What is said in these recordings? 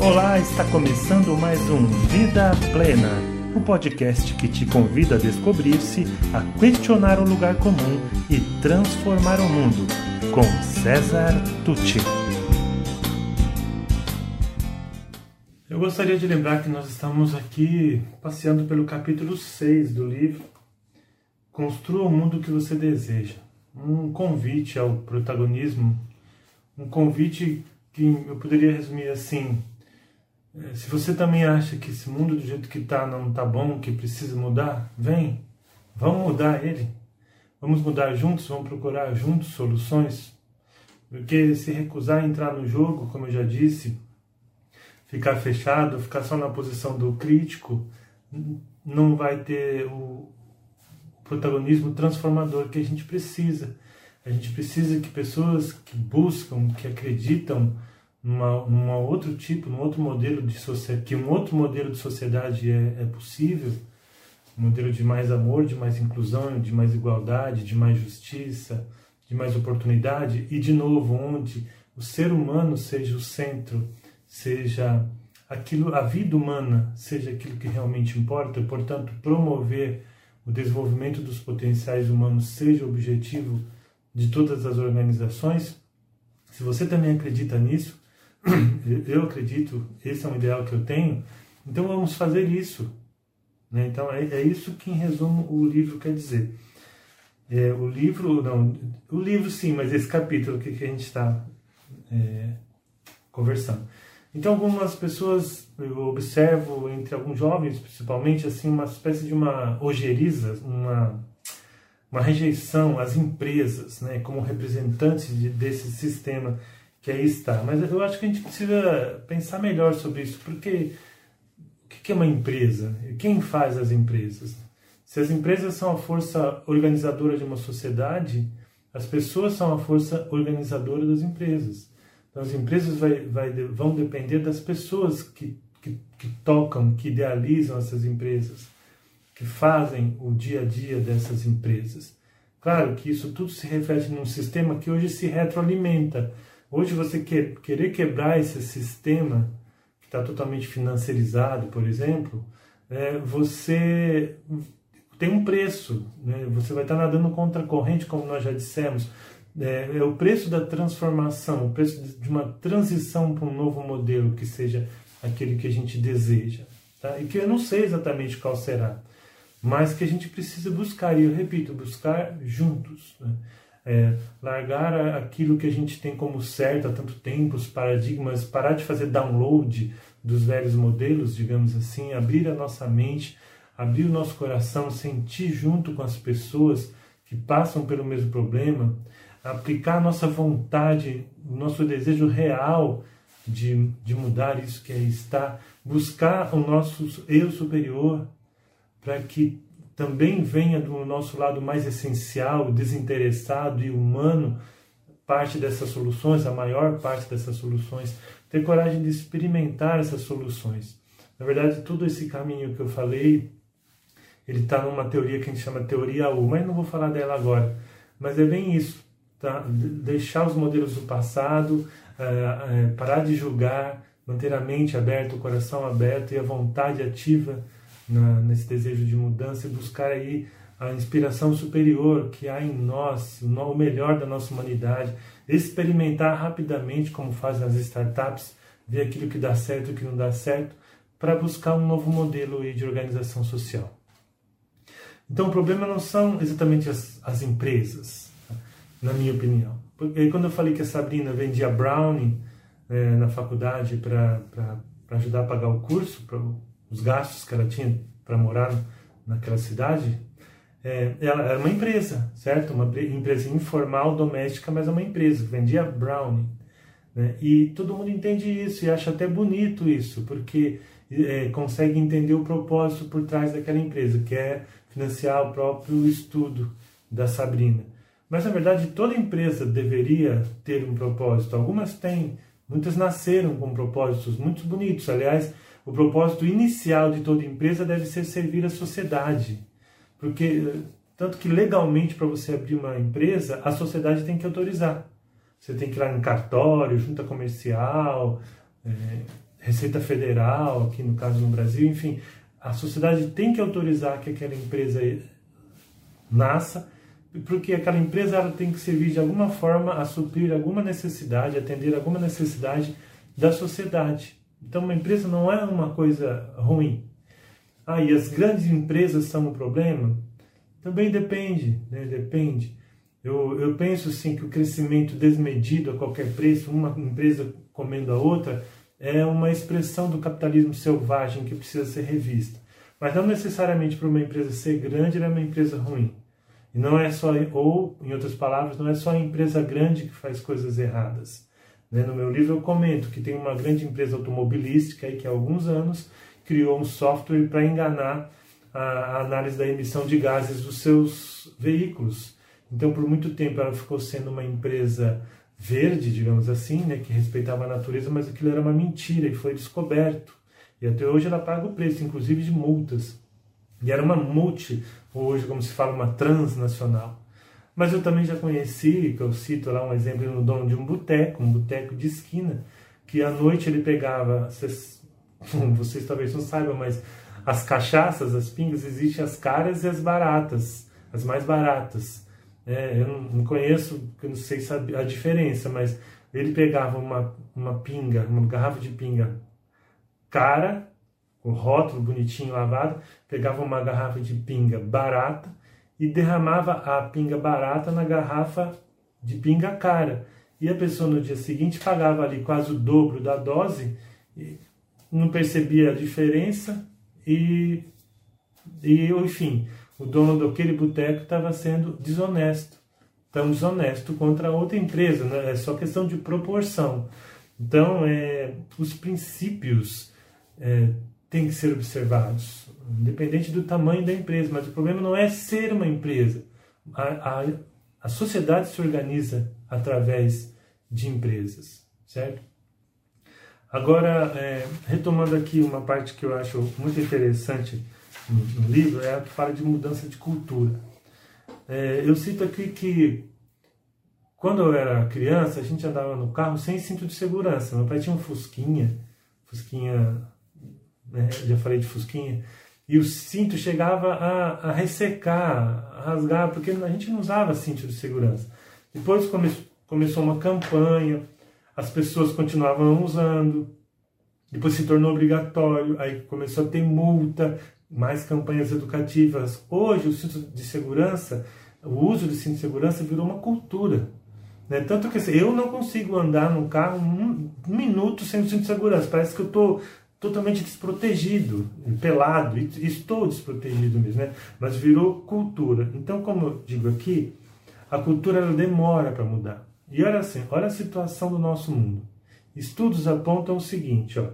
Olá, está começando mais um Vida Plena, o um podcast que te convida a descobrir-se, a questionar o lugar comum e transformar o mundo, com César Tucci. Eu gostaria de lembrar que nós estamos aqui passeando pelo capítulo 6 do livro Construa o Mundo que Você Deseja. Um convite ao protagonismo, um convite que eu poderia resumir assim: se você também acha que esse mundo do jeito que está não está bom, que precisa mudar, vem, vamos mudar ele. Vamos mudar juntos, vamos procurar juntos soluções. Porque se recusar a entrar no jogo, como eu já disse, ficar fechado, ficar só na posição do crítico, não vai ter o protagonismo transformador que a gente precisa. A gente precisa que pessoas que buscam, que acreditam numa, numa outro tipo, num outro modelo de sociedade, que um outro modelo de sociedade é, é possível, um modelo de mais amor, de mais inclusão, de mais igualdade, de mais justiça, de mais oportunidade e de novo onde o ser humano seja o centro, seja aquilo, a vida humana seja aquilo que realmente importa, portanto promover o desenvolvimento dos potenciais humanos seja o objetivo de todas as organizações. Se você também acredita nisso, eu acredito, esse é um ideal que eu tenho, então vamos fazer isso. Né? Então é, é, isso que, em resumo, o livro quer dizer. É, o livro, não, o livro sim, mas esse capítulo que, que a gente está é, conversando. Então algumas pessoas, eu observo entre alguns jovens, principalmente, assim, uma espécie de uma ojeriza, uma, uma rejeição às empresas, né, como representantes de, desse sistema que aí está. Mas eu acho que a gente precisa pensar melhor sobre isso, porque o que é uma empresa? Quem faz as empresas? Se as empresas são a força organizadora de uma sociedade, as pessoas são a força organizadora das empresas. Então, as empresas vai, vai, vão depender das pessoas que, que, que tocam, que idealizam essas empresas, que fazem o dia a dia dessas empresas. Claro que isso tudo se reflete num sistema que hoje se retroalimenta. Hoje você quer, querer quebrar esse sistema que está totalmente financiarizado, por exemplo, é, você tem um preço, né? você vai estar tá nadando contra a corrente, como nós já dissemos. É, é, o preço da transformação, o preço de uma transição para um novo modelo que seja aquele que a gente deseja. Tá? E que eu não sei exatamente qual será, mas que a gente precisa buscar, e eu repito, buscar juntos. Né? É, largar aquilo que a gente tem como certo há tanto tempo, os paradigmas, parar de fazer download dos velhos modelos, digamos assim, abrir a nossa mente, abrir o nosso coração, sentir junto com as pessoas que passam pelo mesmo problema, aplicar a nossa vontade, o nosso desejo real de, de mudar isso que aí está, buscar o nosso eu superior para que também venha do nosso lado mais essencial, desinteressado e humano, parte dessas soluções, a maior parte dessas soluções, ter coragem de experimentar essas soluções. Na verdade, todo esse caminho que eu falei, ele está numa teoria que a gente chama teoria U, mas não vou falar dela agora. Mas é bem isso, tá? deixar os modelos do passado, uh, uh, parar de julgar, manter a mente aberta, o coração aberto e a vontade ativa na, nesse desejo de mudança e buscar aí a inspiração superior que há em nós, o melhor da nossa humanidade, experimentar rapidamente, como fazem as startups, ver aquilo que dá certo e o que não dá certo, para buscar um novo modelo de organização social. Então, o problema não são exatamente as, as empresas, na minha opinião. Porque quando eu falei que a Sabrina vendia brownie é, na faculdade para ajudar a pagar o curso, os gastos que ela tinha para morar naquela cidade, é, ela era uma empresa, certo? Uma empresa informal, doméstica, mas é uma empresa que vendia brownie. Né? E todo mundo entende isso e acha até bonito isso, porque é, consegue entender o propósito por trás daquela empresa, que é financiar o próprio estudo da Sabrina. Mas na verdade toda empresa deveria ter um propósito. Algumas têm, muitas nasceram com propósitos muito bonitos. Aliás, o propósito inicial de toda empresa deve ser servir a sociedade. Porque, tanto que legalmente, para você abrir uma empresa, a sociedade tem que autorizar. Você tem que ir lá no cartório, junta comercial, é, Receita Federal, aqui no caso no Brasil, enfim, a sociedade tem que autorizar que aquela empresa nasça, porque aquela empresa ela tem que servir de alguma forma a suprir alguma necessidade, atender alguma necessidade da sociedade. Então, uma empresa não é uma coisa ruim. Ah, e as grandes empresas são um problema? Também depende, né? Depende. Eu, eu penso sim que o crescimento desmedido a qualquer preço, uma empresa comendo a outra, é uma expressão do capitalismo selvagem que precisa ser revista. Mas não necessariamente para uma empresa ser grande ela é uma empresa ruim. E não é só, ou em outras palavras, não é só a empresa grande que faz coisas erradas. Né? No meu livro eu comento que tem uma grande empresa automobilística aí que há alguns anos criou um software para enganar a, análise da emissão de gases dos seus veículos. Então, por muito tempo, ela ficou sendo uma empresa verde, digamos assim, né, que respeitava a natureza, mas aquilo era uma mentira e foi descoberto. E até hoje ela paga o preço, inclusive de multas. E era uma multi, hoje, como se fala, uma transnacional. Mas eu também já conheci, que eu cito lá um exemplo no dono de um boteco, um boteco de esquina, que à noite ele pegava, vocês, vocês talvez não saibam, mas as cachaças, as pingas, existem as caras e as baratas, as mais baratas. É, eu não, não conheço, eu não sei a diferença, mas ele pegava uma, uma pinga, uma garrafa de pinga cara, com rótulo bonitinho lavado, pegava uma garrafa de pinga barata e derramava a pinga barata na garrafa de pinga cara. E a pessoa no dia seguinte pagava ali quase o dobro da dose, não percebia a diferença e, e enfim, o dono daquele boteco estava sendo desonesto. Tão desonesto contra outra empresa, né? é só questão de proporção. Então, é, os princípios é, têm que ser observados, independente do tamanho da empresa. Mas o problema não é ser uma empresa. A, a, a sociedade se organiza através de empresas, certo? Agora, é, retomando aqui uma parte que eu acho muito interessante no, no livro, é a que fala de mudança de cultura. É, eu cito aqui que quando eu era criança, a gente andava no carro sem cinto de segurança. Meu pai tinha um Fusquinha, Fusquinha, né, já falei de Fusquinha, e o cinto chegava a, a ressecar, a rasgar, porque a gente não usava cinto de segurança. Depois come, começou uma campanha, as pessoas continuavam usando, depois se tornou obrigatório, aí começou a ter multa, mais campanhas educativas. Hoje, o cinto de segurança, o uso de cinto de segurança virou uma cultura. Né? Tanto que assim, eu não consigo andar num carro um, um minuto sem o cinto de segurança. Parece que eu estou totalmente desprotegido, pelado, estou desprotegido mesmo, né? mas virou cultura. Então, como eu digo aqui, a cultura ela demora para mudar. E olha assim, olha a situação do nosso mundo. Estudos apontam o seguinte, ó,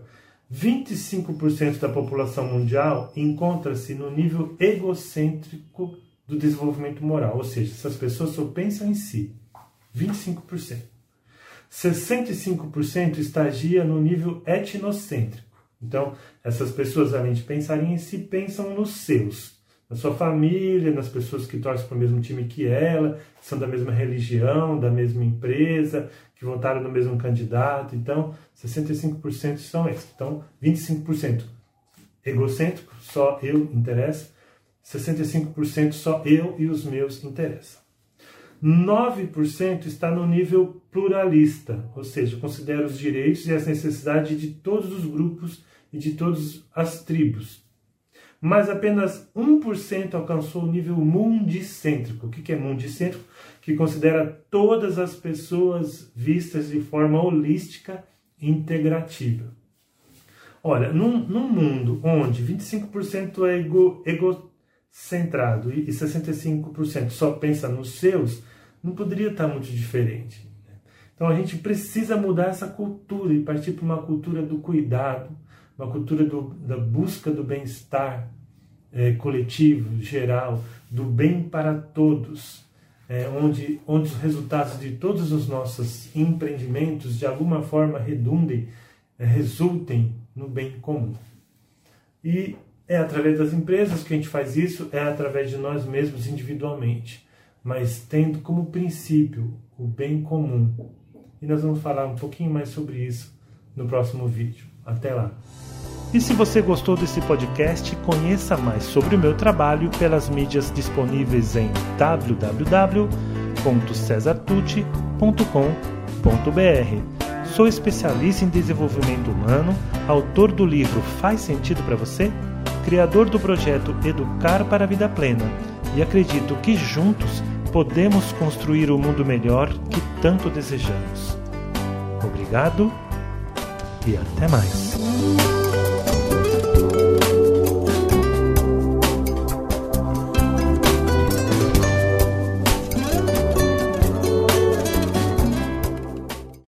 25% da população mundial encontra-se no nível egocêntrico do desenvolvimento moral, ou seja, essas pessoas só pensam em si. 25%. 65% estagia no nível etnocêntrico. Então, essas pessoas, além de pensarem em si, pensam nos seus, na sua família, nas pessoas que torcem para o mesmo time que ela, que são da mesma religião, da mesma empresa, que votaram no mesmo candidato. Então, 65% são esses. Então, 25% egocêntrico, só eu interessa. 65% só eu e os meus interessam. 9% está no nível pluralista, ou seja, considera os direitos e as necessidades de todos os grupos e de todas as tribos. Mas apenas 1% alcançou o nível mundicêntrico. O que é mundicêntrico? Que considera todas as pessoas vistas de forma holística e integrativa. Olha, num, num mundo onde 25% é ego, egocentrado e 65% só pensa nos seus, não poderia estar muito diferente. Né? Então a gente precisa mudar essa cultura e partir para uma cultura do cuidado, uma cultura do, da busca do bem-estar é, coletivo, geral, do bem para todos, é, onde, onde os resultados de todos os nossos empreendimentos de alguma forma redundem, é, resultem no bem comum. E é através das empresas que a gente faz isso, é através de nós mesmos individualmente mas tendo como princípio o bem comum. E nós vamos falar um pouquinho mais sobre isso no próximo vídeo. Até lá! E se você gostou desse podcast, conheça mais sobre o meu trabalho pelas mídias disponíveis em www.cesartucci.com.br. Sou especialista em desenvolvimento humano, autor do livro Faz Sentido para Você, criador do projeto Educar para a Vida Plena e acredito que juntos podemos construir o mundo melhor que tanto desejamos. Obrigado e até mais.